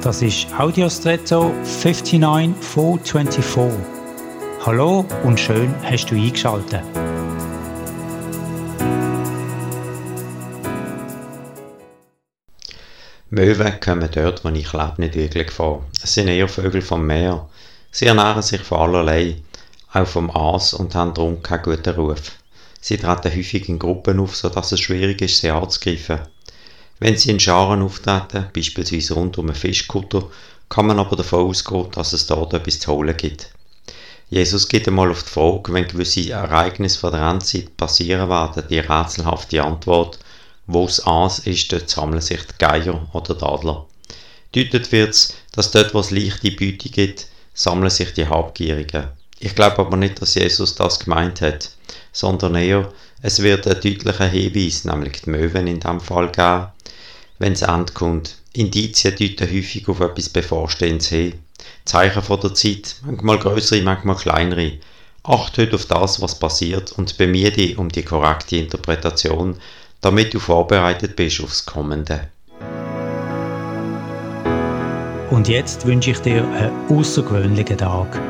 Das ist Audiostretto 59424. Hallo und schön hast du eingeschaltet. Möwen kommen dort, wo ich lebe, nicht wirklich vor. Es sind eher Vögel vom Meer. Sie ernähren sich von allerlei, auch vom Aas und haben darum keinen guten Ruf. Sie treten häufig in Gruppen auf, sodass es schwierig ist, sie anzugreifen. Wenn sie in Scharen auftreten, beispielsweise rund um einen Fischkutter, kann man aber davon ausgehen, dass es dort etwas zu holen gibt. Jesus geht einmal auf die Frage, wenn gewisse Ereignisse von der Endzeit passieren werden, die rätselhafte Antwort, wo es Aas ist, dort sammeln sich die Geier oder die Adler. Deutet wird es, dass dort, wo es leichte Beute gibt, sammeln sich die Habgierigen. Ich glaube aber nicht, dass Jesus das gemeint hat, sondern eher, es wird ein deutlicher Hinweis, nämlich die Möwen in diesem Fall geben, wenn es Ende kommt. Indizien deuten häufig auf etwas Bevorstehendes hin. Zeichen von der Zeit, manchmal größere, manchmal kleinere. Acht heute auf das, was passiert und bemühe dich um die korrekte Interpretation, damit du vorbereitet bist aufs Kommende. Und jetzt wünsche ich dir einen außergewöhnlichen Tag.